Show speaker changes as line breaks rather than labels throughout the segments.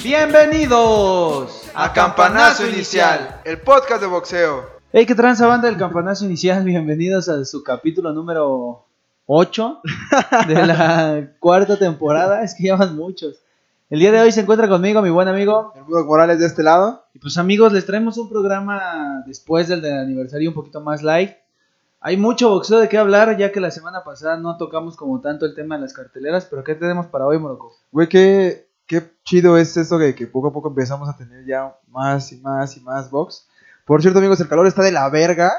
Bienvenidos
a Campanazo Inicial, el podcast de boxeo.
Hey, qué tranza banda del Campanazo Inicial. Bienvenidos a su capítulo número 8 de la cuarta temporada. Es que ya muchos. El día de hoy se encuentra conmigo mi buen amigo.
El Budoc Morales de este lado.
Y pues amigos, les traemos un programa después del, del aniversario un poquito más light. Hay mucho boxeo de qué hablar, ya que la semana pasada no tocamos como tanto el tema de las carteleras, pero ¿qué tenemos para hoy, Morocco?
Güey, qué, qué chido es esto de que poco a poco empezamos a tener ya más y más y más box. Por cierto, amigos, el calor está de la verga.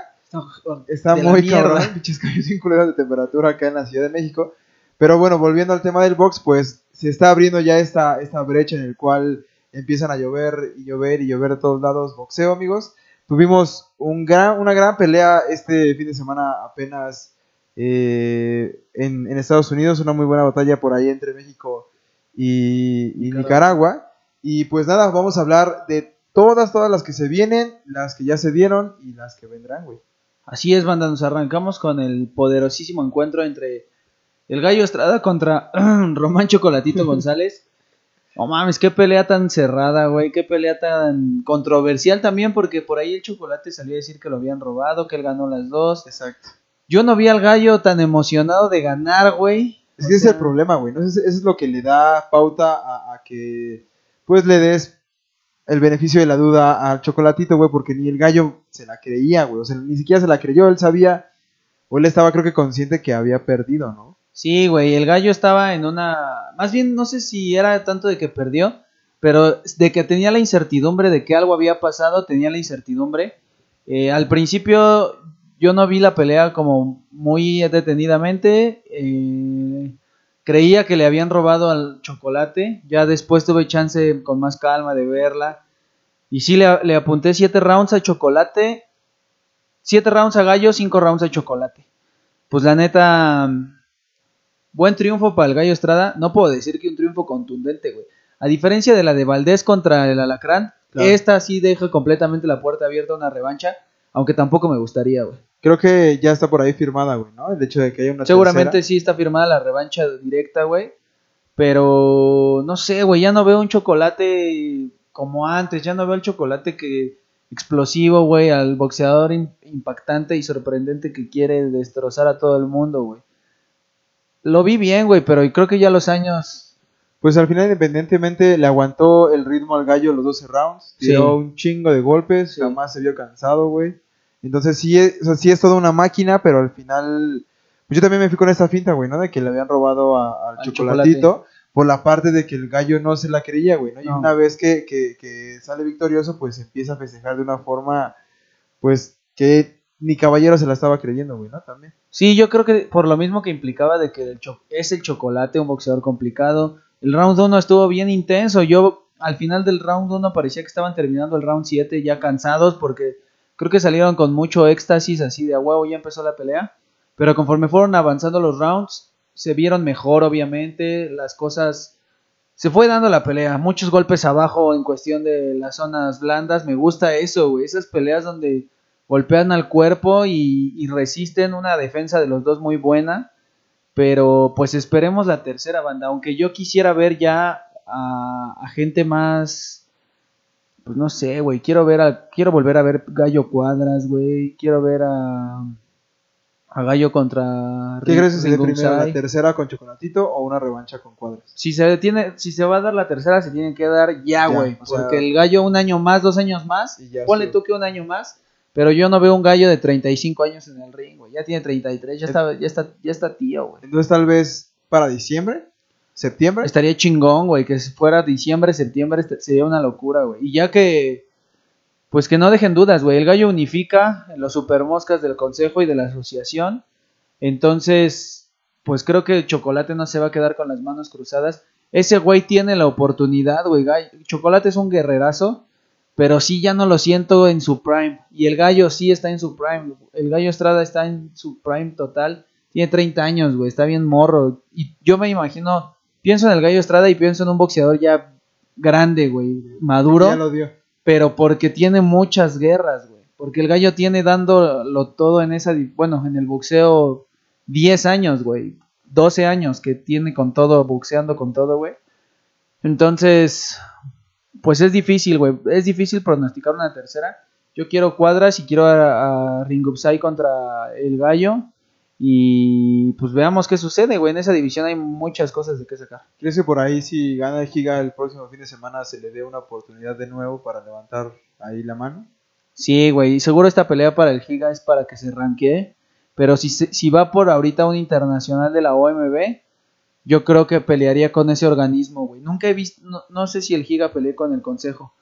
Está
De la
muy cabrón, pinches de temperatura acá en la Ciudad de México. Pero bueno, volviendo al tema del box, pues se está abriendo ya esta, esta brecha en el cual empiezan a llover y llover y llover de todos lados boxeo, amigos. Tuvimos un gran, una gran pelea este fin de semana apenas eh, en, en Estados Unidos, una muy buena batalla por ahí entre México y, y
Nicaragua.
Nicaragua. Y pues nada, vamos a hablar de todas, todas las que se vienen, las que ya se dieron y las que vendrán, güey.
Así es, banda, nos arrancamos con el poderosísimo encuentro entre el Gallo Estrada contra Román Chocolatito González. No mames, qué pelea tan cerrada, güey, qué pelea tan controversial también, porque por ahí el Chocolate salió a decir que lo habían robado, que él ganó las dos.
Exacto.
Yo no vi al Gallo tan emocionado de ganar, güey.
Es
O
que ese es el problema, güey. ¿no? Eso, es- eso es lo que le da pauta a, a que pues le des el beneficio de la duda al chocolatito, güey, porque ni el gallo se la creía, güey. O sea, ni siquiera se la creyó. Él sabía, o él estaba creo que consciente que había perdido, ¿no?
Sí, güey, el gallo estaba en una... Más bien, no sé si era tanto de que perdió, pero de que tenía la incertidumbre de que algo había pasado, tenía la incertidumbre. Eh, al principio yo no vi la pelea como muy detenidamente. eh, creía que le habían robado al chocolate. Ya después tuve chance con más calma de verla. Y sí, le, le apunté 7 rounds a chocolate. 7 rounds a gallo, 5 rounds a chocolate. Pues la neta... Buen triunfo para el Gallo Estrada. No puedo decir que un triunfo contundente, güey. A diferencia de la de Valdés contra el Alacrán,
Claro.
esta sí deja completamente la puerta abierta a una revancha. Aunque tampoco me gustaría, güey.
Creo que ya está por ahí firmada, güey, ¿no? El hecho de que haya una
Seguramente
tercera.
sí está firmada la revancha directa, güey. Pero no sé, güey. Ya no veo un chocolate como antes. Ya no veo el chocolate que explosivo, güey. Al boxeador im- impactante y sorprendente que quiere destrozar a todo el mundo, güey. Lo vi bien, güey, pero creo que ya los años
Pues al final, independientemente, le aguantó el ritmo al gallo los 12 rounds.
Sí.
Tiró un chingo de golpes,
Sí.
jamás se vio cansado, güey. Entonces sí es, o sea, sí es toda una máquina, pero al final... Pues yo también me fui con esta finta, güey, ¿no? De que le habían robado a- al
Al
chocolatito. Por la parte de que el gallo no se la creía, güey, ¿no? Y
No.
una vez que, que, que sale victorioso, pues empieza a festejar de una forma, pues, que ni caballero se la estaba creyendo, güey, ¿no? También.
Sí, yo creo que por lo mismo que implicaba de que el es el chocolate, un boxeador complicado. El round 1 estuvo bien intenso. Yo al final del round 1 parecía que estaban terminando el round 7 ya cansados porque creo que salieron con mucho éxtasis así de a huevo, ya empezó la pelea. Pero conforme fueron avanzando los rounds, se vieron mejor obviamente, las cosas... Se fue dando la pelea, muchos golpes abajo en cuestión de las zonas blandas. Me gusta eso, güey. Esas peleas donde golpean al cuerpo y, y resisten una defensa de los dos muy buena. Pero pues esperemos la tercera banda. Aunque yo quisiera ver ya a, a gente más. Pues no sé, güey. Quiero ver a, quiero volver a ver Gallo Cuadras, güey. Quiero ver a. A Gallo contra.
¿Qué crees se
Ringo
primero, la tercera con chocolatito o una revancha con cuadros?
Si se detiene, si se va a dar la tercera, se tiene que dar ya, güey.
sea-
porque el gallo un año más, dos años más.
Y ya
Ponle tú que un año más. Pero yo no veo un gallo de 35 años en el ring, güey. Ya tiene 33, ya está, ya está, ya está tío, güey.
Entonces tal vez para diciembre, septiembre.
Estaría chingón, güey, que si fuera diciembre, septiembre, este- sería una locura, güey. Y ya que, pues que no dejen dudas, güey. El gallo unifica en los supermoscas del consejo y de la asociación. Entonces, pues creo que el chocolate no se va a quedar con las manos cruzadas. Ese güey tiene la oportunidad, güey. Chocolate es un guerrerazo, pero sí ya no lo siento en su prime. Y el gallo sí está en su prime. El gallo Estrada está en su prime total. Tiene 30 años, güey. Está bien morro. Y yo me imagino, pienso en el gallo Estrada y pienso en un boxeador ya grande, güey. Maduro.
Ya lo dio.
Pero porque tiene muchas guerras, güey. Porque el gallo tiene dándolo todo en esa, bueno, en el boxeo 10 años, güey. 12 años que tiene con todo, boxeando con todo, güey. Entonces, pues es difícil, güey. Es difícil pronosticar una tercera. Yo quiero cuadras y quiero a, a Ringupsai contra el gallo. Y pues veamos qué sucede, güey. En esa división hay muchas cosas de qué sacar.
¿Crees que por ahí si gana el Giga el próximo fin de semana se le dé una oportunidad de nuevo para levantar ahí la mano?
Sí, güey. y Seguro esta pelea para el Giga es para que se ranquee. Pero si, si va por ahorita un internacional de la OMB, yo creo que pelearía con ese organismo, güey. Nunca he visto, no, sé si el Giga peleé con el Consejo.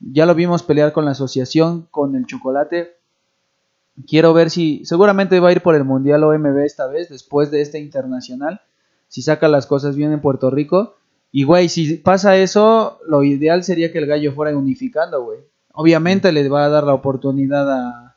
Ya lo vimos pelear con la asociación, con el Chocolate. Quiero ver si, seguramente va a ir por el Mundial OMB esta vez, después de este internacional. Si saca las cosas bien en Puerto Rico. Y, güey, si pasa eso, lo ideal sería que el gallo fuera unificando, güey. Obviamente le va a dar la oportunidad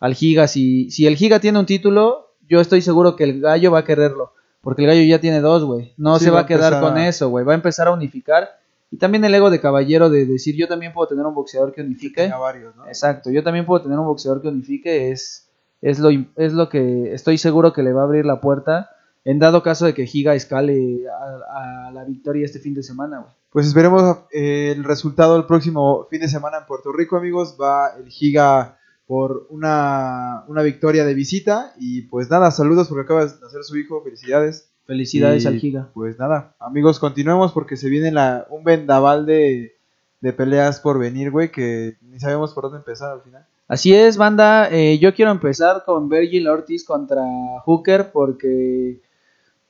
al Giga. Si el Giga tiene un título, yo estoy seguro que el gallo va a quererlo. Porque el gallo ya tiene dos, güey. No
Sí,
se va
va
a quedar con
a-
eso, güey. Va a empezar a unificar. Y también el ego de caballero de decir, yo también puedo tener un boxeador que unifique.
Varios, ¿no?
Exacto, yo también puedo tener un boxeador que unifique. Es, es, lo, es lo que estoy seguro que le va a abrir la puerta. En dado caso de que Giga escale a, a la victoria este fin de semana, güey.
Pues esperemos eh, el resultado el próximo fin de semana en Puerto Rico, amigos. Va el Giga por una, una victoria de visita. Y pues nada, saludos porque acaba de nacer su hijo. Felicidades.
Felicidades
Y,
al Giga.
Pues nada, amigos, continuemos porque se viene la, un vendaval de, de peleas por venir, güey, que ni sabemos por dónde empezar al final.
Así es, banda. eh, yo quiero empezar con Virgil Ortiz contra Hooker porque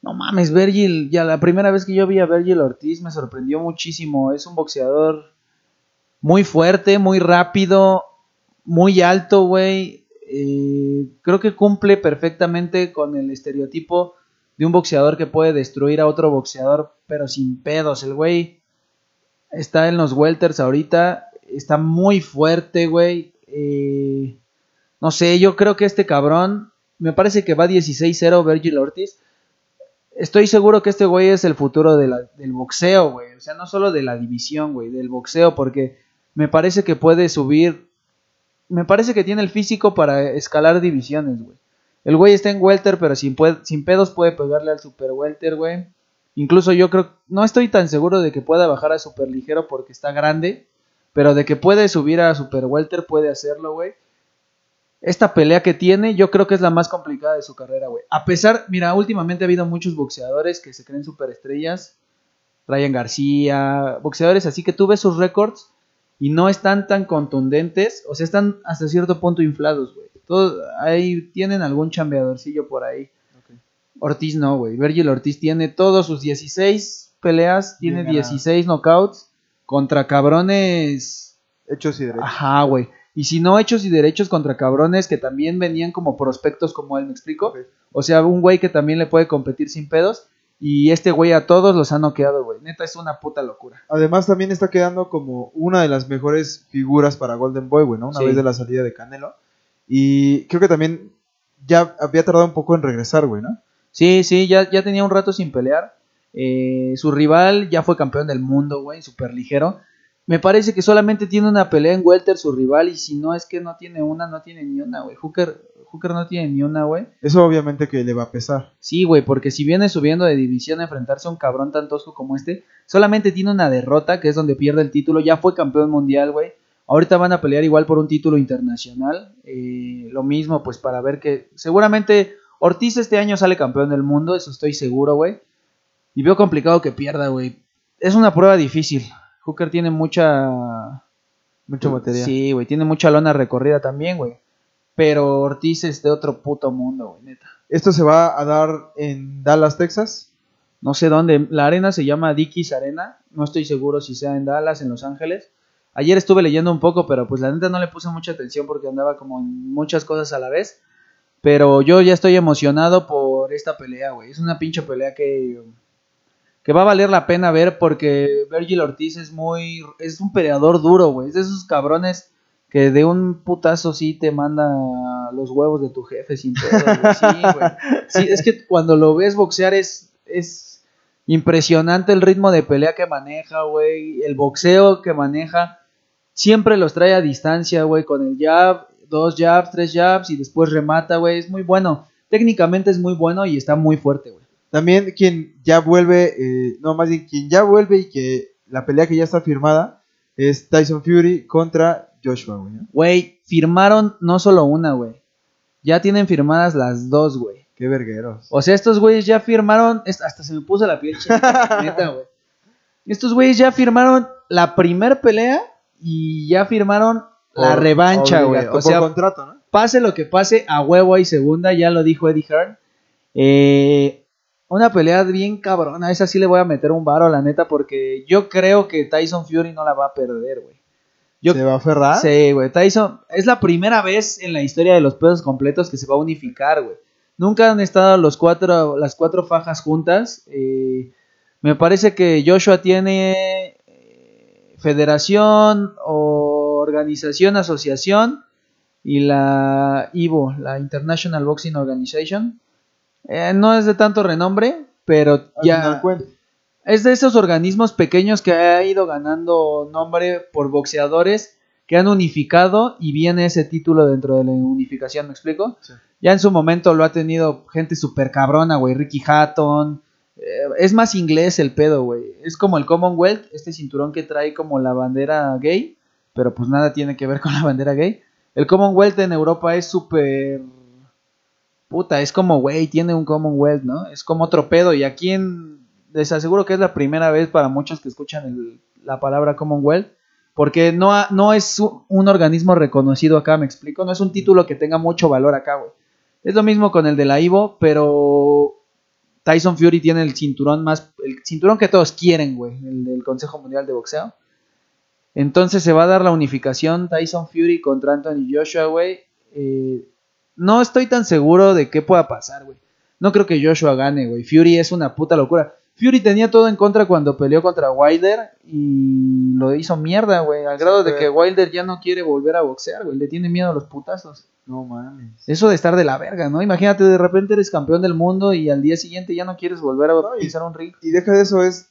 no mames, Virgil, ya la primera vez que yo vi a Virgil Ortiz me sorprendió muchísimo. Es un boxeador muy fuerte, muy rápido, muy alto, güey. Eh, creo que cumple perfectamente con el estereotipo de un boxeador que puede destruir a otro boxeador, pero sin pedos. El güey está en los welters ahorita, está muy fuerte, güey. Eh, no sé, yo creo que este cabrón, me parece que va 16-0 Virgil Ortiz. Estoy seguro que este güey es el futuro del boxeo, güey. O sea, no solo de la división, güey, del boxeo, porque me parece que puede subir. Me parece que tiene el físico para escalar divisiones, güey. El güey está en welter, pero sin, pedos puede pegarle al super welter, güey. Incluso yo creo, no estoy tan seguro de que pueda bajar a super ligero porque está grande, pero de que puede subir a super welter puede hacerlo, güey. Esta pelea que tiene, yo creo que es la más complicada de su carrera, güey. A pesar, mira, últimamente ha habido muchos boxeadores que se creen superestrellas. Ryan García, boxeadores así que tú ves sus récords y no están tan contundentes, o sea, están hasta cierto punto inflados, güey. Todos ahí tienen algún chambeadorcillo por ahí. Ortiz no, güey. Virgil Ortiz tiene todos sus 16 peleas,
Bien
tiene
ganadas.
16 knockouts contra cabrones.
Hechos y derechos.
Ajá, güey. Y si no hechos y derechos contra cabrones que también venían como prospectos como él, ¿me explico? O sea, un güey que también le puede competir sin pedos. Y este güey a todos los ha noqueado, güey. Neta, es una puta locura.
Además, también está quedando como una de las mejores figuras para Golden Boy, güey, ¿no? Una
Sí.
vez de la salida de Canelo. Y creo que también ya había tardado un poco en regresar, güey, ¿no?
Sí, sí, ya, ya tenía un rato sin pelear. Eh, su rival ya fue campeón del mundo, güey, super ligero. Me parece que solamente tiene una pelea en Welter su rival y si no es que no tiene una, no tiene ni una, güey. Hooker, Hooker no tiene ni una, güey.
Eso obviamente que le va a pesar.
Sí, güey, porque si viene subiendo de división a enfrentarse a un cabrón tan tosco como este, solamente tiene una derrota, que es donde pierde el título. Ya fue campeón mundial, güey. Ahorita van a pelear igual por un título internacional. Eh, lo mismo, pues para ver que seguramente Ortiz este año sale campeón del mundo, eso estoy seguro, güey. Y veo complicado que pierda, güey. Es una prueba difícil. Hooker tiene mucha...
Mucho material.
Sí, güey, tiene mucha lona recorrida también, güey. Pero Ortiz es de otro puto mundo, güey, neta.
Esto se va a dar en Dallas, Texas.
No sé dónde. La arena se llama Dickies Arena. No estoy seguro si sea en Dallas, en Los Ángeles. Ayer estuve leyendo un poco, pero pues la neta no le puse mucha atención porque andaba como en muchas cosas a la vez. Pero yo ya estoy emocionado por esta pelea, güey. Es una pinche pelea que, que va a valer la pena ver porque Virgil Ortiz es muy... Es un peleador duro, güey. Es de esos cabrones que de un putazo sí te manda los huevos de tu jefe sin pedo. Sí, güey. Sí, es que cuando lo ves boxear es, es impresionante el ritmo de pelea que maneja, güey. El boxeo que maneja. Siempre los trae a distancia, güey, con el jab. dos jabs, tres jabs y después remata, güey. Es muy bueno. Técnicamente es muy bueno y está muy fuerte, güey.
También quien ya vuelve, eh, no, más bien quien ya vuelve y que la pelea que ya está firmada es Tyson Fury contra Joshua, güey. ¿no?
Güey, firmaron no solo una, güey. Ya tienen firmadas las dos, güey.
Qué vergueros.
O sea, estos güeyes ya firmaron. Hasta se me puso la piel neta, güey. Estos güeyes ya firmaron la primer pelea y ya firmaron la revancha, güey. O sea,
por contrato, ¿no?
pase lo que pase, a huevo hay segunda, ya lo dijo Eddie Hearn. Eh, una pelea bien cabrona, esa sí le voy a meter un varo, la neta, porque yo creo que Tyson Fury no la va a perder, güey. Yo,
¿Se va a aferrar?
Sí, güey. Tyson es la primera vez en la historia de los pesos completos que se va a unificar, güey. Nunca han estado los cuatro, las cuatro fajas juntas. eh, me parece que Joshua tiene eh, federación o organización, asociación y la IVO, la International Boxing Organization. Eh, no es de tanto renombre, pero ya es de esos organismos pequeños que ha ido ganando nombre por boxeadores que han unificado y viene ese título dentro de la unificación, ¿me explico?
Sí.
Ya en su momento lo ha tenido gente súper cabrona, güey, Ricky Hatton. eh, es más inglés el pedo, güey. Es como el Commonwealth, este cinturón que trae como la bandera gay, pero pues nada tiene que ver con la bandera gay. El Commonwealth en Europa es súper... Puta, es como, güey, tiene un Commonwealth, ¿no? Es como otro pedo. Y aquí en... Les aseguro que es la primera vez para muchos que escuchan la palabra Commonwealth. Porque no, no es un organismo reconocido acá, me explico. No es un título que tenga mucho valor acá, güey. Es lo mismo con el de la Ivo, pero Tyson Fury tiene el cinturón más. El cinturón que todos quieren, güey. El del Consejo Mundial de Boxeo. Entonces se va a dar la unificación Tyson Fury contra Anthony Joshua, güey. Eh, no estoy tan seguro de qué pueda pasar, güey. No creo que Joshua gane, güey. Fury es una puta locura. Fury tenía todo en contra cuando peleó contra Wilder y lo hizo mierda, güey. Al grado de que Wilder ya no quiere volver a boxear, güey. Le tiene miedo a los putazos.
No mames.
Eso de estar de la verga, ¿no? Imagínate, de repente eres campeón del mundo y al día siguiente ya no quieres volver a
No, y-
pisar un ring.
Y deja de eso, es.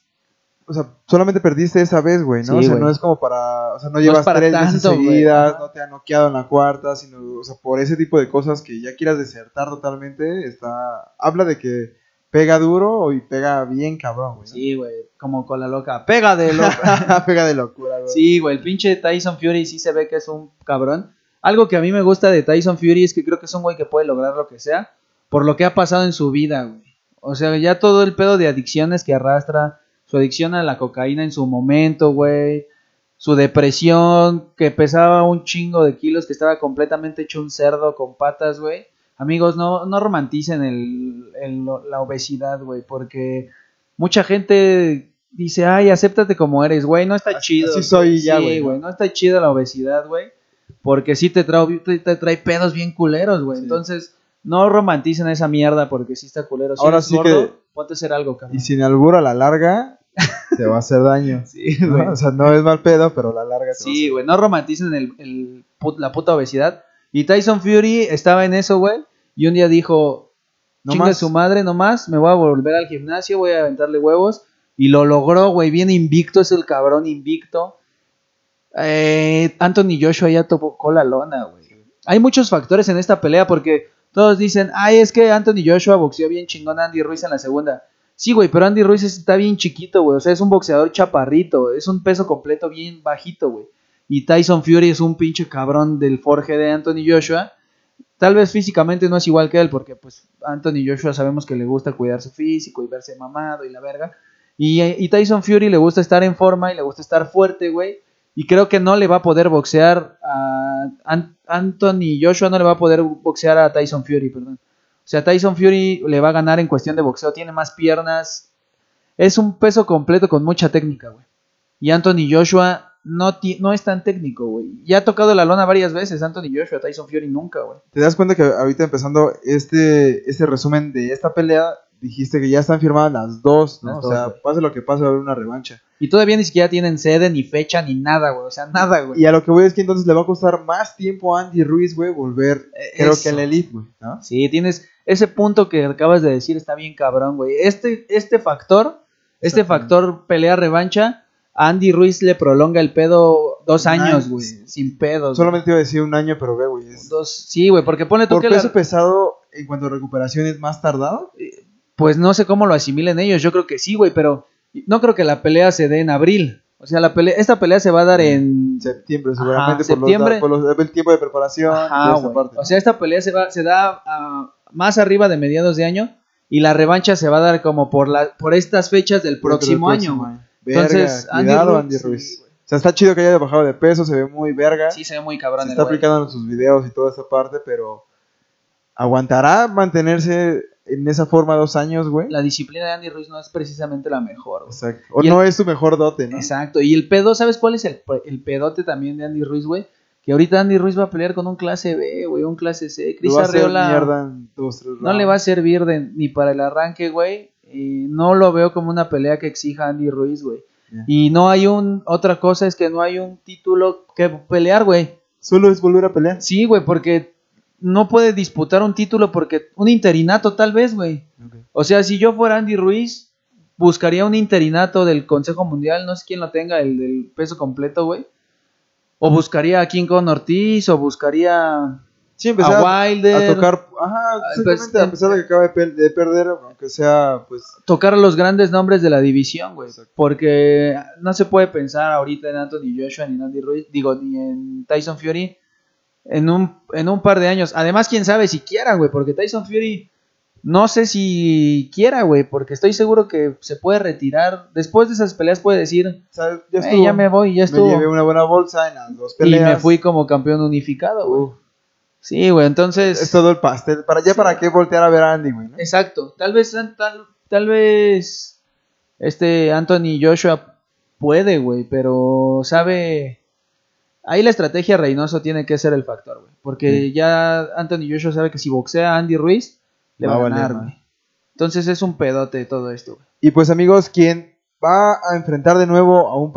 O sea, solamente perdiste esa vez, güey, ¿no?
Sí,
o sea,
güey.
no es como para. O sea, no llevas tres veces
tanto, güey.
seguidas, no te ha noqueado en la cuarta, sino. O sea, por ese tipo de cosas que ya quieras desertar totalmente, está. Habla de que pega duro y pega bien cabrón, güey. ¿no?
Sí, güey, como con la loca. Pega de loca.
pega de locura, güey.
Sí, güey, el pinche Tyson Fury sí se ve que es un cabrón. Algo que a mí me gusta de Tyson Fury es que creo que es un güey que puede lograr lo que sea por lo que ha pasado en su vida, güey. O sea, ya todo el pedo de adicciones que arrastra, su adicción a la cocaína en su momento, güey, su depresión, que pesaba un chingo de kilos, que estaba completamente hecho un cerdo con patas, güey. Amigos, no, no romanticen el, el- la obesidad, güey, porque mucha gente dice, ay, acéptate como eres, güey, no está
Así-
chido.
así soy ya, güey, ¿no?
güey, no está chida la obesidad, güey, porque sí te trae, te, te trae pedos bien culeros, güey.
Sí.
Entonces, no romanticen esa mierda porque sí está culero. Si
Ahora sí
gordo,
que-
ponte a hacer algo, cabrón.
Y sin albur a la larga, te va a hacer daño.
Sí,
¿no?
güey.
O sea, no es mal pedo, pero a la larga te va a
Sí, güey, no romanticen el, el put- la puta obesidad. Y Tyson Fury estaba en eso, güey. Y un día dijo,
No
chinga
más.
su madre nomás, me voy a volver al gimnasio, voy a aventarle huevos. Y lo logró, güey, bien invicto, es el cabrón invicto. Eh, Anthony Joshua ya tocó la lona, güey. Hay muchos factores en esta pelea porque todos dicen, ay, es que Anthony Joshua boxeó bien chingón a Andy Ruiz en la segunda. Sí, güey, pero Andy Ruiz está bien chiquito, güey. O sea, es un boxeador chaparrito, es un peso completo bien bajito, güey. Y Tyson Fury es un pinche cabrón del forje de Anthony Joshua. Tal vez físicamente no es igual que él, porque pues Anthony Joshua sabemos que le gusta cuidar su físico y verse mamado y la verga. Y, y Tyson Fury le gusta estar en forma y le gusta estar fuerte, güey. Y creo que no le va a poder boxear a An- Anthony Joshua, no le va a poder boxear a Tyson Fury, perdón. O sea, Tyson Fury le va a ganar en cuestión de boxeo, tiene más piernas. Es un peso completo con mucha técnica, güey. Y Anthony Joshua no, no es tan técnico, güey. Ya ha tocado la lona varias veces, Anthony Joshua, Tyson Fury nunca, güey.
¿Te das cuenta que ahorita empezando este, este resumen de esta pelea, dijiste que ya están firmadas las dos, ¿no?
Las
o
dos,
sea, pase lo que pase, va a haber una revancha.
Y todavía ni siquiera tienen sede, ni fecha, ni nada, güey. O sea, nada, güey.
Y a lo que voy es que entonces le va a costar más tiempo a Andy Ruiz, güey, volver, creo
eso.
que al Elite, güey, ¿no?
Sí, tienes ese punto que acabas de decir, está bien cabrón, güey. Este, este factor, este factor pelea revancha, a Andy Ruiz le prolonga el pedo dos años,
año.
güey, sin pedos.
Solamente iba a decir un año, pero ve, güey. es-
dos, sí, güey, porque pone tú
Por
que la-
peso pesado, en cuanto a recuperación, es más tardado.
pues no sé cómo lo asimilen ellos, yo creo que sí, güey, pero no creo que la pelea se dé en abril. O sea, la pelea, esta pelea se va a dar en
Septiembre, seguramente,
Ajá,
por, los- por los- el tiempo de preparación.
Ajá,
esa
güey.
parte.
O sea, esta pelea se va, se da ah, más arriba de mediados de año y la revancha se va a dar como por la, por estas fechas del próximo
del
año.
próximo año.
Entonces,
Verga,
Andy
cuidado,
Ruiz,
Andy Ruiz. O sea, está chido que haya bajado de peso, se ve muy verga.
Sí, se ve muy cabrón
se está
güey.
aplicando en sus videos y toda esta parte, pero ¿aguantará mantenerse en esa forma dos años, güey?
La disciplina de Andy Ruiz no es precisamente la mejor. güey.
Exacto. O
Y el-
no es su mejor dote, ¿no?
Exacto. Y el pedo, ¿sabes cuál es el, el pedote también de Andy Ruiz, güey? Que ahorita Andy Ruiz va a pelear con un clase B, güey, un clase C. Chris Arreola
dos, tres
no le va a servir de- ni para el arranque, güey. Y no lo veo como una pelea que exija Andy Ruiz, güey. Y no hay un. Otra cosa es que no hay un título que pelear, güey.
Solo es volver a pelear.
Sí, güey, porque no puede disputar un título porque. Un interinato, tal vez, güey. O sea, si yo fuera Andy Ruiz, buscaría un interinato del Consejo Mundial, no sé quién lo tenga, el del peso completo, güey. O buscaría a King Kong Ortiz, o buscaría
Sí, empezar
a Wilder.
a tocar. Ajá, exactamente.
pues,
a pesar de que acaba de, pe- de perder, aunque sea, pues.
tocar a los grandes nombres de la división, güey. Porque no se puede pensar ahorita en Anthony Joshua ni en Andy Ruiz, digo, ni en Tyson Fury en un, en un par de años. Además, quién sabe si quiera, güey, porque Tyson Fury no sé si quiera, güey, porque estoy seguro que se puede retirar. Después de esas peleas puede decir,
sea, ya,
"Eh,
estuvo.
ya me voy, ya
Me
estuvo.
llevé una buena bolsa en las dos
y
peleas.
me fui como campeón unificado, güey. Sí, güey, entonces...
es todo el pastel. Para, ya para qué voltear a ver a Andy, güey. ¿no?
Exacto. Tal vez, tal, tal vez este Anthony Joshua puede, güey, pero sabe. Ahí la estrategia Reynoso tiene que ser el factor, güey. Porque
Sí.
ya Anthony Joshua sabe que si boxea a Andy Ruiz, le
Va
va,
a
ganar, güey. Entonces es un pedote todo esto, güey.
Y pues amigos, quien va a enfrentar de nuevo a un,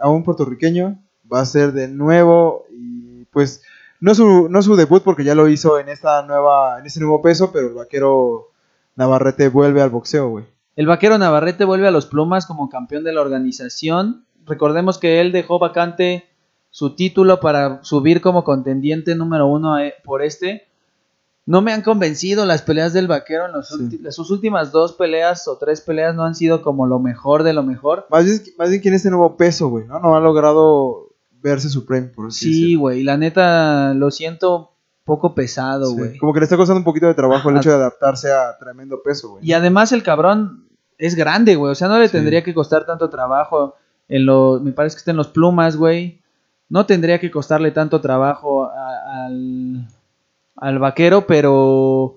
a un puertorriqueño va a ser de nuevo y pues no su, no su debut porque ya lo hizo en esta nueva en este nuevo peso, pero el vaquero Navarrete vuelve al boxeo, güey.
El vaquero Navarrete vuelve a los plumas como campeón de la organización. Recordemos que él dejó vacante su título para subir como contendiente número uno a- por este. No me han convencido las peleas del vaquero. En los
Sí.
ulti- sus últimas dos peleas o tres peleas no han sido como lo mejor de lo mejor.
Más bien, más bien que en este nuevo peso, güey, ¿no? No ha logrado verse Supreme, por así
Sí, güey. La neta lo siento poco pesado,
Sí,
güey.
Como que le está costando un poquito de trabajo el hecho de adaptarse a tremendo peso, güey.
Y además el cabrón es grande, güey. O sea, no le
Sí.
tendría que costar tanto trabajo. En lo, me parece que está en los plumas, güey. No tendría que costarle tanto trabajo al, al vaquero, pero...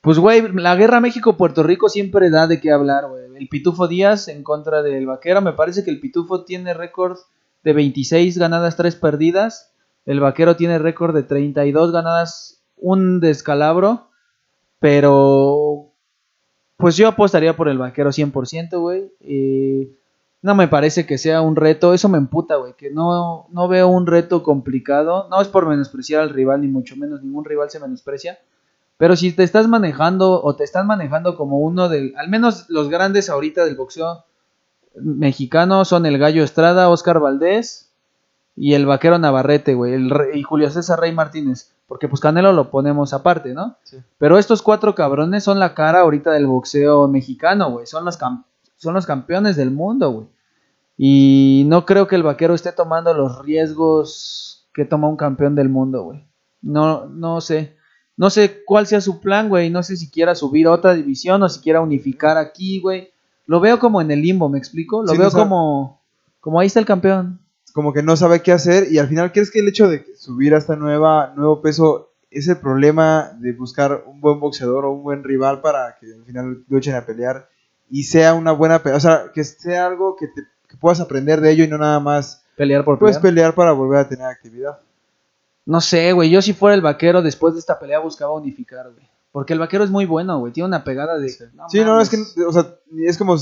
Pues, güey, la guerra México-Puerto Rico siempre da de qué hablar, güey. El Pitufo Díaz en contra del vaquero. Me parece que el Pitufo tiene récord de 26 ganadas, 3 perdidas. El vaquero tiene récord de 32 ganadas, un descalabro. Pero pues yo apostaría por el vaquero 100%, güey. Y no me parece que sea un reto. Eso me emputa, güey. Que no, no veo un reto complicado. No es por menospreciar al rival, ni mucho menos. Ningún rival se menosprecia. Pero si te estás manejando o te están manejando como uno del... Al menos los grandes ahorita del boxeo mexicano son el Gallo Estrada, Oscar Valdés y el Vaquero Navarrete, güey. el y Julio César Rey Martínez. Porque pues Canelo lo ponemos aparte, ¿no?
Sí.
Pero estos cuatro cabrones son la cara ahorita del boxeo mexicano, güey. Son los, son los campeones del mundo, güey. Y no creo que el vaquero esté tomando los riesgos que toma un campeón del mundo, güey. No, no sé. No sé cuál sea su plan, güey. No sé si quiera subir a otra división o si quiera unificar aquí, güey. Lo veo como en el limbo, ¿me explico? Lo
Sí,
veo
no
como, como ahí está el campeón.
como que no sabe qué hacer y al final crees que el hecho de subir a esta nueva nuevo peso es el problema de buscar un buen boxeador o un buen rival para que al final luchen a pelear y sea una buena pelea, o sea, que sea algo que, te, que puedas aprender de ello y no nada más
Pelear por
puedes
pelear.
pelear para volver a tener actividad.
No sé, güey. Yo si fuera el vaquero después de esta pelea buscaba unificar, güey. Porque el vaquero es muy bueno, güey. Tiene una pegada de...
Sí, no, es que, o sea, es como,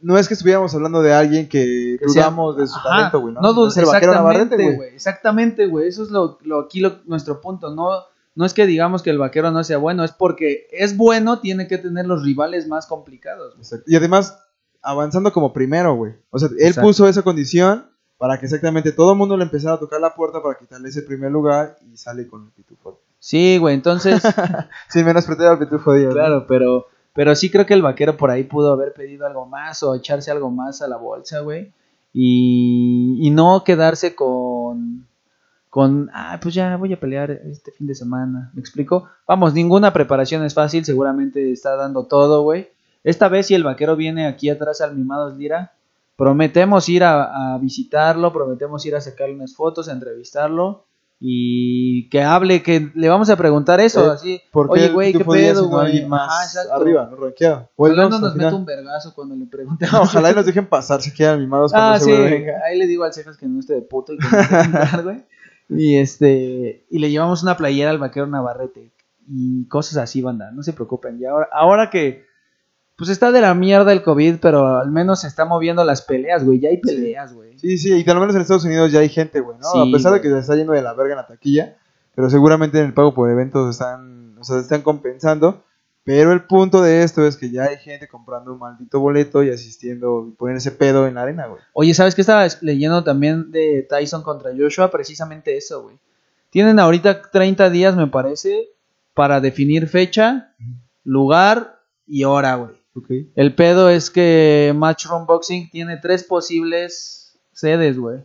no es que estuviéramos hablando de alguien que,
Que sea-
dudamos de su
Ajá,
talento, güey, ¿no?
No dudes, exactamente, güey. Exactamente, güey. Eso es lo, lo aquí lo- nuestro punto. No, no es que digamos que el vaquero no sea bueno, es porque es bueno, tiene que tener los rivales más complicados.
Exacto. Y además, avanzando como primero, güey. O sea, él
Exacto.
puso esa condición para que exactamente todo el mundo le empezara a tocar la puerta para quitarle ese primer lugar y sale con el pitufo.
Sí, güey, entonces,
Sin menos al pitufo Díaz. ¿no?
claro, pero, pero sí creo que el vaquero por ahí pudo haber pedido algo más o echarse algo más a la bolsa, güey. Y, y no quedarse con, con, ah, pues ya voy a pelear este fin de semana. ¿Me explico? Vamos, ninguna preparación es fácil, seguramente está dando todo, güey. Esta vez si el vaquero viene aquí atrás al Mimados Lira, prometemos ir a, a visitarlo, prometemos ir a sacarle unas fotos, a entrevistarlo y que hable, que le vamos a preguntar eso,
Eh,
así,
¿Por qué
oye, güey, qué pedo,
no
güey.
más
Ajá,
arriba, ¿no? Rankeado. O el
Ojalá no nos meta un vergazo cuando le preguntemos.
Ojalá y nos dejen pasar si quedan mimados cuando
Ah,
ese
sí,
venga.
ahí le digo al cejas que no esté de puto y que no güey. Y este, y le llevamos una playera al vaquero Navarrete y cosas así, banda, no se preocupen. Y ahora, ahora que, pues está de la mierda el COVID, pero al menos se está moviendo las peleas, güey, ya hay peleas, güey.
Sí, sí, y al menos en Estados Unidos ya hay gente, güey, ¿no?
Sí,
a pesar de que se está yendo de la verga en la taquilla, pero seguramente en el pago por eventos están, o sea, están compensando. Pero el punto de esto es que ya hay gente comprando un maldito boleto y asistiendo y poniendo ese pedo en la arena, güey.
Oye, ¿sabes qué estaba leyendo también de Tyson contra Joshua? Precisamente eso, güey. Tienen ahorita 30 días, me parece, para definir fecha, lugar y hora, güey. El pedo es que Matchroom Boxing tiene tres posibles sedes, güey.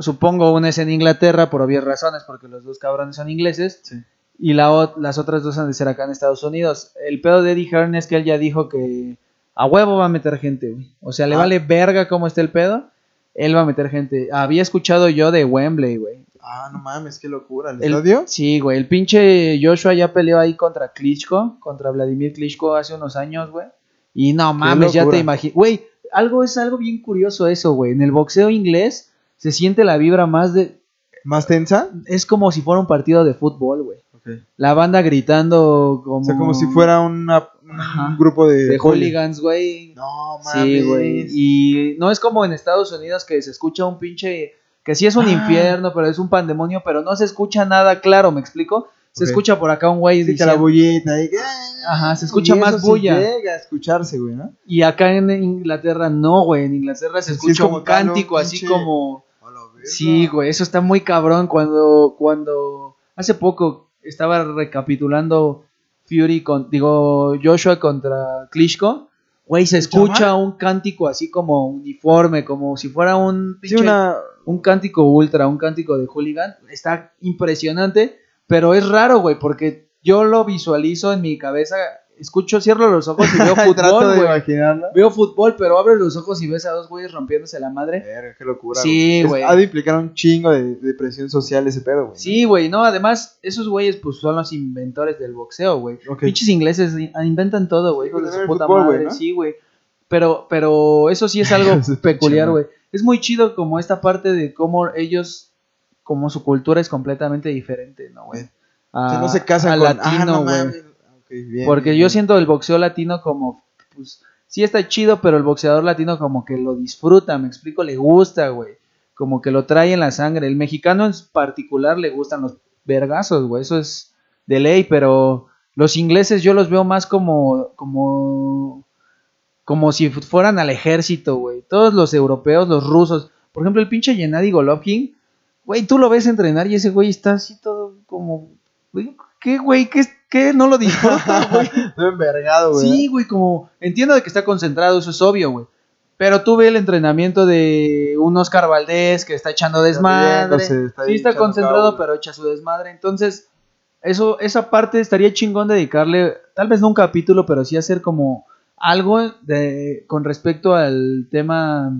Supongo una es en Inglaterra por obvias razones, porque los dos cabrones son ingleses.
Sí.
Y la, las otras dos han de ser acá en Estados Unidos. El pedo de Eddie Hearn es que él ya dijo que a huevo va a meter gente, güey. O sea, le
Ah.
vale verga cómo está el pedo. Él va a meter gente. Había escuchado yo de Wembley, güey.
Ah, no mames, qué locura. ¿El,
El-
estadio?
Sí, güey. El pinche Joshua ya peleó ahí contra Klitschko, contra Vladimir Klitschko hace unos años, güey. Y no mames, ya te imaginas. Güey, algo es algo bien curioso eso, güey. En el boxeo inglés se siente la vibra más de.
¿Más tensa?
Es como si fuera un partido de fútbol, güey. La banda gritando como.
O sea, como si fuera una, un grupo de...
De hooligans, güey.
No, mames.
Sí, güey. Y no es como en Estados Unidos que se escucha un pinche. Que sí es un
Ah.
infierno, pero es un pandemonio, pero no se escucha nada claro, ¿me explico? Se escucha por acá un güey diciendo-
la bullita. y que-
Ajá, se escucha
y
más
eso
bulla.
llega a escucharse, güey, ¿no?
Y acá en Inglaterra no, güey. En Inglaterra se
Sí, es
escucha
como
un cántico así como. Sí, güey, eso está muy cabrón. Cuando, cuando hace poco estaba recapitulando Fury con, digo, Joshua contra Klitschko, güey, se escucha un cántico así como uniforme, como si fuera un
Sí,
pinche-
una...
un cántico ultra, un cántico de hooligan. Está impresionante, pero es raro, güey, porque yo lo visualizo en mi cabeza, escucho, cierro los ojos y veo
Trato
fútbol,
de
güey.
imaginarlo.
Veo fútbol, pero abres los ojos y ves a dos güeyes rompiéndose la madre.
Verga, qué locura.
Sí, güey.
Ha de implicar un chingo de, de presión social ese pedo, güey.
Sí, güey, no, además, esos güeyes pues son los inventores del boxeo, güey.
Ok.
Pinches ingleses in- inventan todo, güey, hijos de
pues,
su puta
fútbol,
madre,
¿no?
sí, güey. Pero, pero eso sí es algo
de
peculiar, güey. Es muy chido como esta parte de cómo ellos, como su cultura es completamente diferente, ¿no, güey?
O sea, no se casan con... ah,
latino,
no
güey.
Bien,
Porque
bien,
yo siento el boxeo latino como, pues, sí está chido, pero el boxeador latino como que lo disfruta, me explico, le gusta, güey. Como que lo trae en la sangre. El mexicano en particular le gustan los vergazos, güey. Eso es de ley, pero los ingleses yo los veo más como, como, como si fu- fueran al ejército, güey. Todos los europeos, los rusos. Por ejemplo, el pinche Gennady Golovkin, güey, tú lo ves entrenar y ese güey está así todo como, güey, ¿qué, güey? ¿Qué, qué? No lo disfruta, güey.
Todo envergado, güey.
Sí, güey, como entiendo de que está concentrado, eso es obvio, güey. Pero tú ves el entrenamiento de un Oscar Valdés que está echando desmadre.
está
sí, está concentrado,
cabo,
pero echa su desmadre. Entonces, eso, esa parte estaría chingón dedicarle, tal vez no un capítulo, pero sí hacer como algo de, con respecto al tema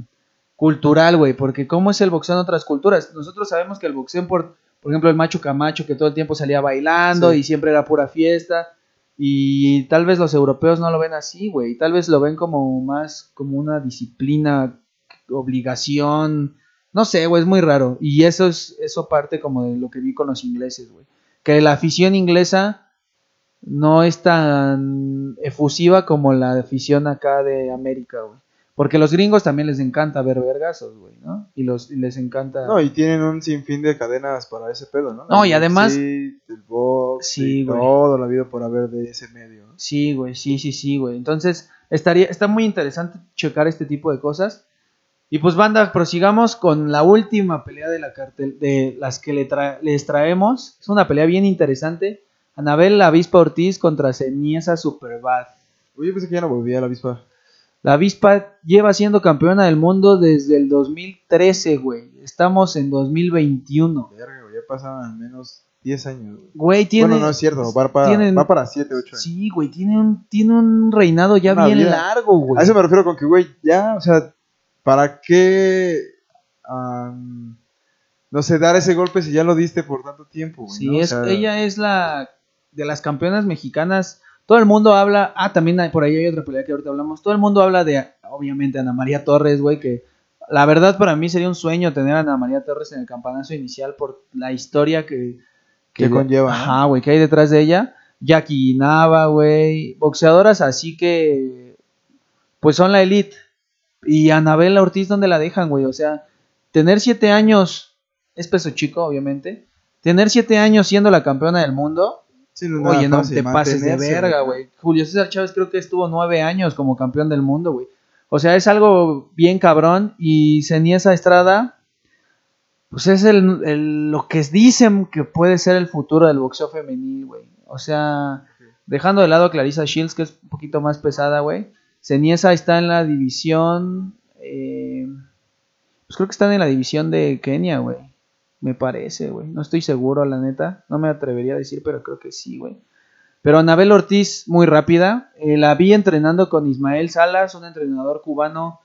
cultural, güey. Porque cómo es el boxeo en otras culturas. Nosotros sabemos que el boxeo, por, por ejemplo, el macho camacho, que todo el tiempo salía bailando
Sí.
y siempre era pura fiesta. Y tal vez los europeos no lo ven así, güey. Tal vez lo ven como más como una disciplina, obligación. No sé, güey, es muy raro. Y eso es eso parte como de lo que vi con los ingleses, güey. Que la afición inglesa no es tan efusiva como la afición acá de América, güey. Porque los gringos también les encanta ver vergazos, güey, ¿no? Y los y les encanta.
No, y tienen un sinfín de cadenas para ese pedo, ¿no?
No, y además-
Sí, el box,
Sí,
y
güey.
todo la vida por haber de ese medio. ¿no?
Sí, güey, sí, sí, sí, güey. Entonces, estaría, está muy interesante checar este tipo de cosas. Y pues banda, prosigamos con la última pelea de la cartel, de las que le tra- les traemos. Es una pelea bien interesante. Anabel Avispa Ortiz contra Ceniesa Superbad.
Oye, pensé que ya no volvía a la avispa.
La avispa lleva siendo campeona del mundo desde el 2013, güey. Estamos en 2021.
Verga, güey, ya pasaban al menos 10 años. güey.
Güey, tiene.
Bueno, no es cierto, va para,
tienen-
va para 7, 8 años.
Sí, güey, tiene un, tiene un reinado ya
Una
bien
vida.
largo, güey.
A eso me refiero con que, güey, ya, o sea, ¿para qué, no sé, dar ese golpe si ya lo diste por tanto tiempo, güey?
Sí,
¿no? O
es,
sea,
ella es la de las campeonas mexicanas. Todo el mundo habla. Ah, también hay- por ahí hay otra pelea que ahorita hablamos. Todo el mundo habla de, obviamente, Ana María Torres, güey. Que la verdad para mí sería un sueño tener a Ana María Torres en el campanazo inicial por la historia que,
Que conlleva.
Ajá, güey, que hay detrás de ella. Jackie Nava, güey. Boxeadoras así que. Pues son la elite. Y Anabela Ortiz, ¿dónde la dejan, güey? O sea, tener siete años. Es peso chico, obviamente. Tener siete años siendo la campeona del mundo.
Sí, no
Oye, no
fácil
te pases de verga, güey. Julio César Chávez creo que estuvo nueve años como campeón del mundo, güey. O sea, es algo bien cabrón. Y Ceniesa Estrada, pues es el, el- lo que dicen que puede ser el futuro del boxeo femenil, güey. O sea, dejando de lado a Clarissa Shields, que es un poquito más pesada, güey. Ceniesa está en la división. eh, pues creo que están en la división de Kenia, güey. Me parece, güey. No estoy seguro, la neta. No me atrevería a decir, pero creo que sí, güey. Pero Anabel Ortiz, muy rápida. Eh, la vi entrenando con Ismael Salas, un entrenador cubano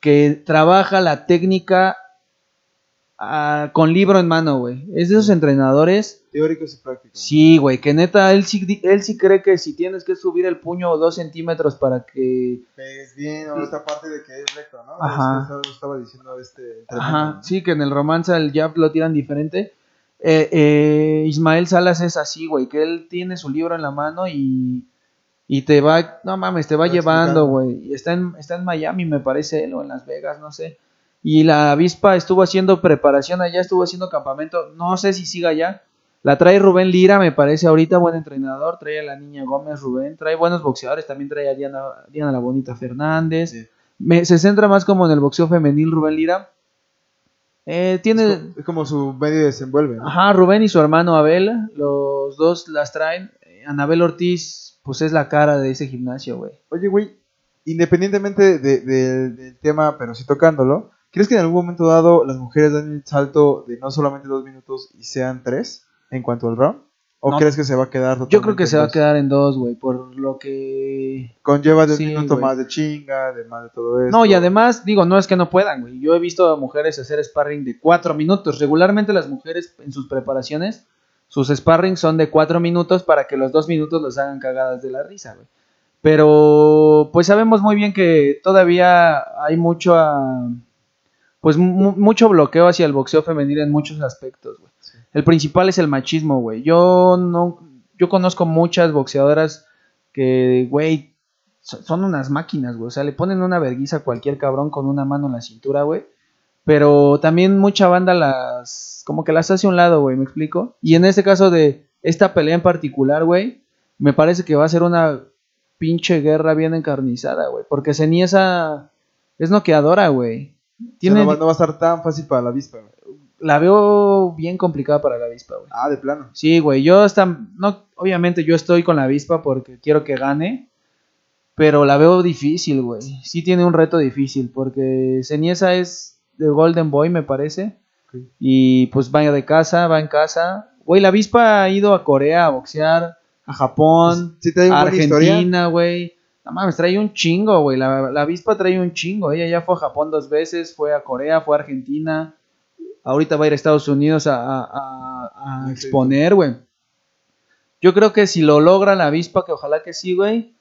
que trabaja la técnica ah, con libro en mano, güey. Es de esos entrenadores.
Teóricos y prácticos.
Sí, güey, que neta, él sí, él sí cree que si tienes que subir el puño dos centímetros para que
Pegues bien, o esta parte de que es recto, ¿no?
Ajá.
Es que estaba- diciendo este...
Ajá, sí, que en el romance el jab lo tiran diferente. Eh, eh, Ismael Salas es así, güey, que él tiene su libro en la mano y, y te va, no mames, te va
Va
llevando, güey. Y Está en, está en Miami, me parece él, o en Las Vegas, no sé. Y la avispa estuvo haciendo preparación allá, estuvo haciendo campamento, no sé si siga allá. La trae Rubén Lira, me parece ahorita buen entrenador. Trae a la niña Gómez Rubén, trae buenos boxeadores, también trae a Diana, Diana la Bonita Fernández.
Sí.
Me- se centra más como en el boxeo femenil Rubén Lira. Eh,
Es,
tiene,
es como su medio desenvuelve, ¿no?
ajá, Rubén y su hermano Abel, los dos las traen. Eh, Anabel Ortiz, pues es la cara de ese gimnasio, güey.
Oye, güey, independientemente de- de- del tema, pero sí tocándolo, ¿crees que en algún momento dado las mujeres dan el salto de no solamente dos minutos y sean tres en cuanto al round? ¿O
No.
crees que se va a quedar
Yo creo que se va a quedar en dos, güey, por lo que...
Conlleva de un
Sí,
minuto más de chinga, de más de todo eso.
No, y además, digo, no es que no puedan, güey. Yo he visto a mujeres hacer sparring de cuatro minutos. Regularmente las mujeres en sus preparaciones, sus sparring son de cuatro minutos para que los dos minutos los hagan cagadas de la risa, güey. Pero, pues sabemos muy bien que todavía hay mucho, ah, pues mu- mucho bloqueo hacia el boxeo femenil en muchos aspectos, güey.
Sí.
El principal es el machismo, güey. Yo no, yo conozco muchas boxeadoras que, güey, so- son unas máquinas, güey. O sea, le ponen una verguiza a cualquier cabrón con una mano en la cintura, güey. Pero también mucha banda las, como que las hace a un lado, güey, ¿me explico? Y en este caso de esta pelea en particular, güey, me parece que va a ser una pinche guerra bien encarnizada, güey. Porque Ceniesa es noqueadora, güey. Tiene,
no, va, no va a estar tan fácil para la avispa, güey.
la veo bien complicada para la avispa, güey.
Ah, de plano.
Sí, güey, yo hasta, no, obviamente yo estoy con la avispa porque quiero que gane, pero la veo difícil, güey. Sí tiene un reto difícil porque Ceniesa es de Golden Boy, me parece, y pues va de casa, va en casa. Güey, la avispa ha ido a Corea a boxear, a Japón,
Sí,
a. Argentina, güey. No mames, trae un chingo, güey. La, la avispa trae un chingo. Ella ya fue a Japón dos veces, fue a Corea, fue a Argentina. Ahorita va a ir a Estados Unidos a, a- a- a
Sí,
exponer, güey. Yo creo que si lo logra la avispa, que ojalá que sí, güey,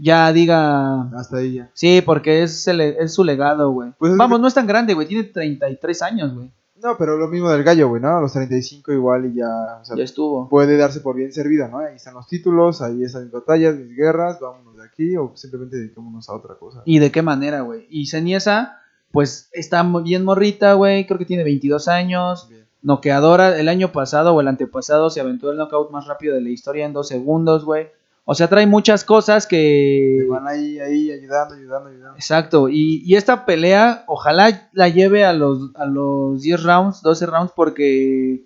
ya diga...
Hasta ahí ya.
Sí, porque es, el- es su legado, güey.
Pues es
Vamos,
que-
no es tan grande, güey. Tiene 33 años, güey.
No, pero lo mismo del gallo, güey, ¿no? A los 35 igual y ya, o sea,
Ya estuvo.
puede darse por bien servida, ¿no? Ahí están los títulos, ahí están mis batallas, mis guerras, vámonos de aquí o simplemente dediquémonos a otra cosa.
¿Y de qué manera, güey? Y Ceniesa, pues está bien morrita, güey. Creo que tiene 22 años.
Bien.
Noqueadora. El año pasado o el antepasado se aventó el knockout más rápido de la historia en dos segundos, güey. O sea, trae muchas cosas que...
Te van ahí, ahí, ayudando, ayudando, ayudando.
Exacto, y, y esta pelea, ojalá la lleve a los, a los 10 rounds, 12 rounds, porque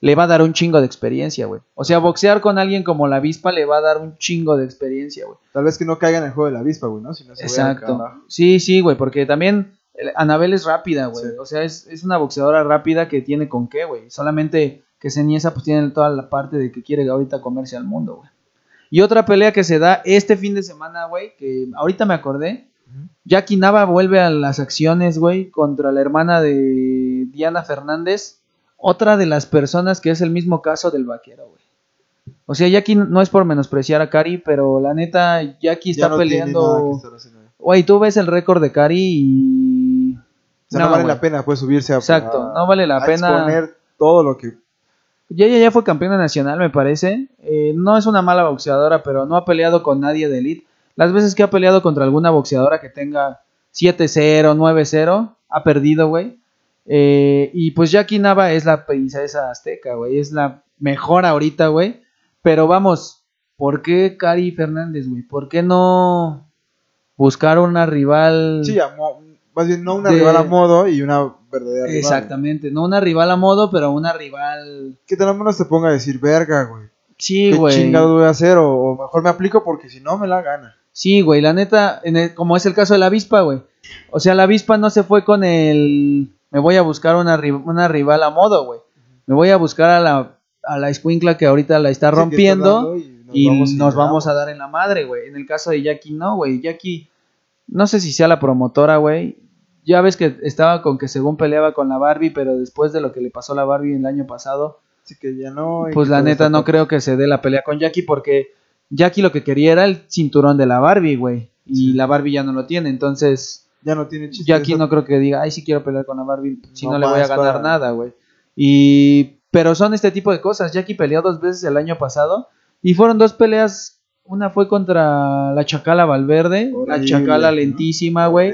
le va a dar un chingo de experiencia, güey. O sea, boxear con alguien como la avispa le va a dar un chingo de experiencia, güey.
Tal vez que no caiga en el juego de la avispa, güey, ¿no? Si no se
Exacto. Sí, sí, güey, porque también eh, Anabel es rápida, güey.
Sí.
O sea, es, es una boxeadora rápida que tiene con qué, güey. Solamente que Ceniesa pues tiene toda la parte de que quiere ahorita comerse al mundo, güey. Y otra pelea que se da este fin de semana, güey, que ahorita me acordé. Jackie Nava vuelve a las acciones, güey, contra la hermana de Diana Fernández. Otra de las personas que es el mismo caso del vaquero, güey. O sea, Jackie no es por menospreciar a Cari, pero la neta, Jackie
Ya
está
no
peleando. Güey, tú ves el récord de Cari y.
O sea, no, vale la pena, pues, subirse a...
Exacto,
a-
no vale la
a
pena.
exponer todo lo que...
Ya, ya, ya fue campeona nacional, me parece. Eh, no es una mala boxeadora, pero no ha peleado con nadie de elite. Las veces que ha peleado contra alguna boxeadora que tenga 7-0, 9-0, ha perdido, güey. Eh, y pues Jackie Nava es la princesa azteca, güey. Es la mejor ahorita, güey. Pero vamos, ¿por qué Cari Fernández, güey? ¿Por qué no buscar una rival?
Sí, a mo- más bien no una
De-
rival a modo y una verdadera rival.
Exactamente, no una rival a modo, pero una rival.
Que tal menos te ponga a decir, verga, güey.
Sí,
¿Qué
güey.
chingado voy a hacer? O, o mejor me aplico porque si no me la gana.
Sí, güey, la neta, en el- como es el caso de la avispa, güey. O sea, la avispa no se fue con el. Me voy a buscar una, ri- una rival a modo, güey. Me voy a buscar a la, a la escuincla que ahorita la está
Sí, que está
rompiendo
y
y
vamos
nos vamos a dar en la madre, güey. En el caso de Jackie, no, güey. Jackie, no sé si sea la promotora, güey. Ya ves que estaba con que según peleaba con la Barbie, pero después de lo que le pasó a la Barbie el año pasado,
Así que ya no. y
pues la neta no creo que se dé la pelea con Jackie porque Jackie lo que quería era el cinturón de la Barbie, güey. Y
Sí.
la Barbie ya no lo tiene, entonces
Ya no tiene chiste.
Jackie no creo que diga, ay, sí quiero pelear con la Barbie, si no,
No
le voy a ganar
para-
nada, güey. Y pero son este tipo de cosas. Jackie peleó dos veces el año pasado y fueron dos peleas. Una fue contra la Chacala Valverde, la Chacala lentísima, güey.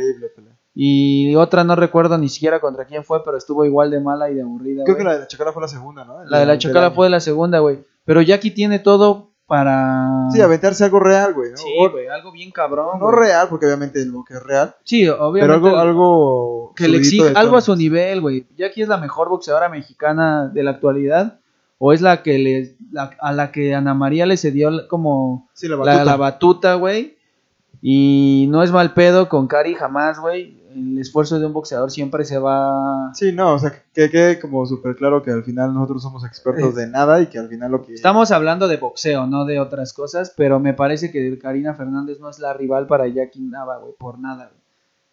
Y otra no recuerdo ni siquiera contra quién fue, pero estuvo igual de mala y de aburrida.
Creo que la de la Chacala fue la segunda, ¿no?
La de la Chacala fue la segunda, güey. Pero Jackie tiene todo para.
Sí, aventarse algo real, güey. ¿no?
Sí, güey, algo bien cabrón.
no real, porque obviamente el boque es real.
Sí,
Pero
obviamente.
algo, algo.
que le exige algo a su nivel, güey. Jackie es la mejor boxeadora mexicana de la actualidad. O es la que le. la- a la que Ana María le cedió como.
Sí, la
La,
batuta.
la batuta, güey. Y no es mal pedo con Cari jamás, güey. El esfuerzo de un boxeador siempre se va.
Sí, no, o sea, que quede como súper claro que al final nosotros somos expertos de nada y que al final lo que...
Estamos hablando de boxeo, no de otras cosas, pero me parece que Karina Fernández no es la rival para Jackie Nava, güey, por nada.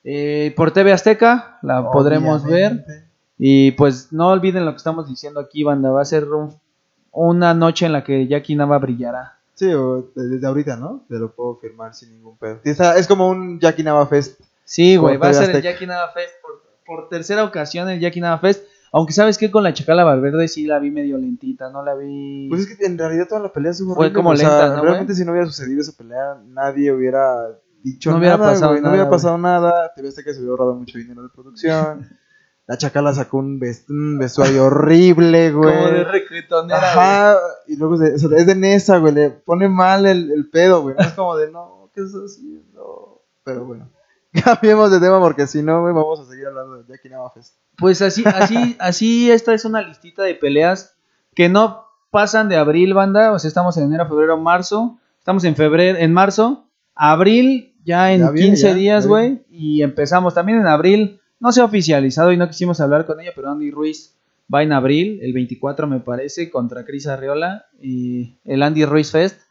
Eh, por TV Azteca la podremos ver. Y pues no olviden lo que estamos diciendo aquí, banda. Va a ser un- una noche en la que Jackie Nava brillará.
Sí, o desde ahorita, ¿no? Te lo puedo firmar sin ningún pedo. Es como un Jackie Nava Fest.
Sí, güey, va a ser el. Jackie Nava Fest por, por tercera ocasión el Jackie Nava Fest. Aunque sabes que con la Chacala Valverde sí la vi medio lentita, no la vi.
Pues es que en realidad toda la pelea estuvo
Fue
horrible,
como
o sea,
lenta, ¿no,
Realmente si no hubiera sucedido esa pelea, nadie hubiera dicho
No hubiera
nada,
pasado
güey, No
nada,
hubiera pasado nada. Te ves que se hubiera ahorrado mucho dinero de producción. La Chacala sacó un, vest- un vestuario horrible, güey.
como de recretonera, güey.
Ajá, y luego de- o sea, es de Nesa, güey, le pone mal el, el pedo, güey. No es como de, no, ¿qué estás haciendo? Pero bueno, cambiemos de tema porque si no, vamos a seguir hablando de Jackie Nava Fest.
Pues así, así, así, esta es una listita de peleas que no pasan de abril, banda. O sea, estamos en enero, febrero, marzo. Estamos en febrero, en marzo. Abril, ya en
Ya viene,
15
ya,
días, güey. Y empezamos también en abril. No se ha oficializado y no quisimos hablar con ella, pero Andy Ruiz va en abril, el 24 me parece, contra Cris Arriola y el Andy Ruiz Fest.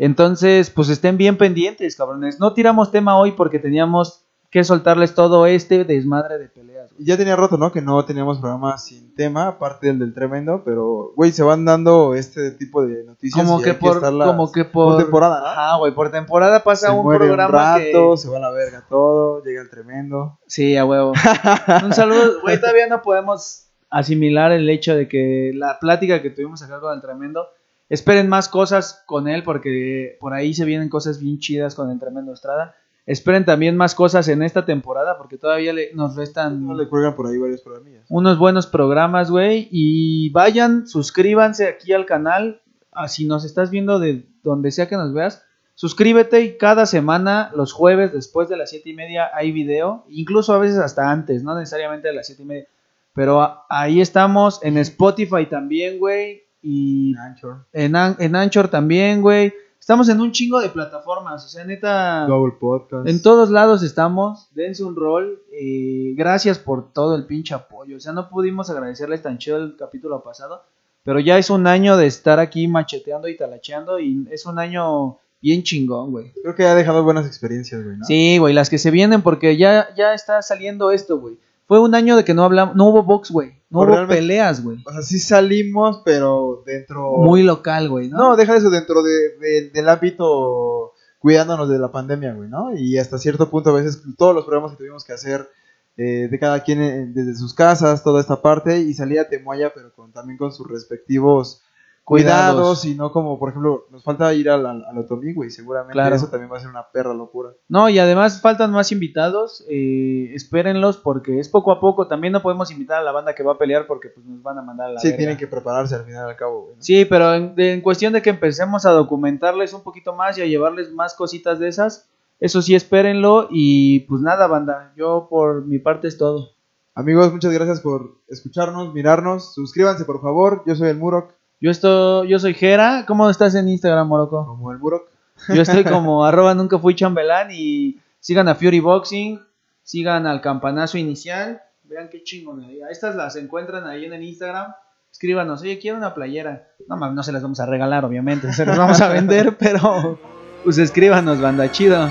Entonces, pues estén bien pendientes, cabrones. No tiramos tema hoy porque teníamos que soltarles todo este desmadre de peleas. güey.
Ya tenía roto, ¿no? Que no teníamos programa sin tema, aparte del del tremendo, pero, güey, se van dando este tipo de noticias.
Como
y
que,
hay
por,
estarlas
como que por,
por temporada, ¿no?
Ajá, güey, por temporada pasa
se
un
muere
programa
un rato,
que...
se va a la verga todo, llega el tremendo.
Sí, a huevo. un saludo, güey, todavía no podemos asimilar el hecho de que la plática que tuvimos acá con el tremendo, esperen más cosas con él porque por ahí se vienen cosas bien chidas con el tremendo Estrada. Esperen también más cosas en esta temporada porque todavía le- nos restan
No le cuelgan por ahí varios programillas.
unos buenos programas, güey. Y vayan, suscríbanse aquí al canal. ah, si nos estás viendo de donde sea que nos veas, suscríbete y cada semana, los jueves después de las siete y media, hay video, incluso a veces hasta antes, no necesariamente de las siete y media. Pero ahí estamos, en Spotify también, güey, y
Anchor,
en, An- en Anchor también, güey. Estamos en un chingo de plataformas, o sea, neta...
Google Podcast.
En todos lados estamos, dense un rol. eh, gracias por todo el pinche apoyo. O sea, no pudimos agradecerles tan chido el capítulo pasado, pero ya es un año de estar aquí macheteando y talacheando y es un año bien chingón, güey.
Creo que ha dejado buenas experiencias, güey, ¿no?
Sí, güey, las que se vienen porque ya, ya está saliendo esto, güey. Fue un año de que no hablamos, no hubo box, güey. No
Pues
hubo peleas, güey.
O sea, sí salimos, pero dentro...
Muy local, güey, ¿no?
No, deja eso dentro de, de- del ámbito cuidándonos de la pandemia, güey, ¿no? Y hasta cierto punto a veces todos los programas que tuvimos que hacer eh, de cada quien eh, desde sus casas, toda esta parte, y salía Temoaya, pero con, también con sus respectivos cuidados,
Cuidados.
y no como, por ejemplo, nos falta ir al, al, al Otomí, güey, seguramente
Claro.
eso también va a ser una perra locura.
No, y además faltan más invitados, eh, espérenlos porque es poco a poco, también no podemos invitar a la banda que va a pelear porque pues nos van a mandar a la
Sí,
verga.
tienen que prepararse al final y al cabo, güey. ¿no?
Sí, pero en, en cuestión de que empecemos a documentarles un poquito más y a llevarles más cositas de esas, eso sí, espérenlo y pues nada, banda, yo por mi parte es todo.
Amigos, muchas gracias por escucharnos, mirarnos, suscríbanse por favor, yo soy el Murok,
Yo estoy, yo soy Jera, ¿cómo estás en Instagram, Moroco?
como el Murok.
Yo estoy como arroba nunca fui chambelán y sigan a Fury Boxing, sigan al campanazo inicial, vean qué chingonería. Estas las encuentran ahí en el Instagram. Escríbanos, oye, quiero una playera. No mames, no se las vamos a regalar, obviamente, se las vamos a vender, pero pues escríbanos, banda, chido.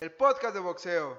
El podcast de boxeo.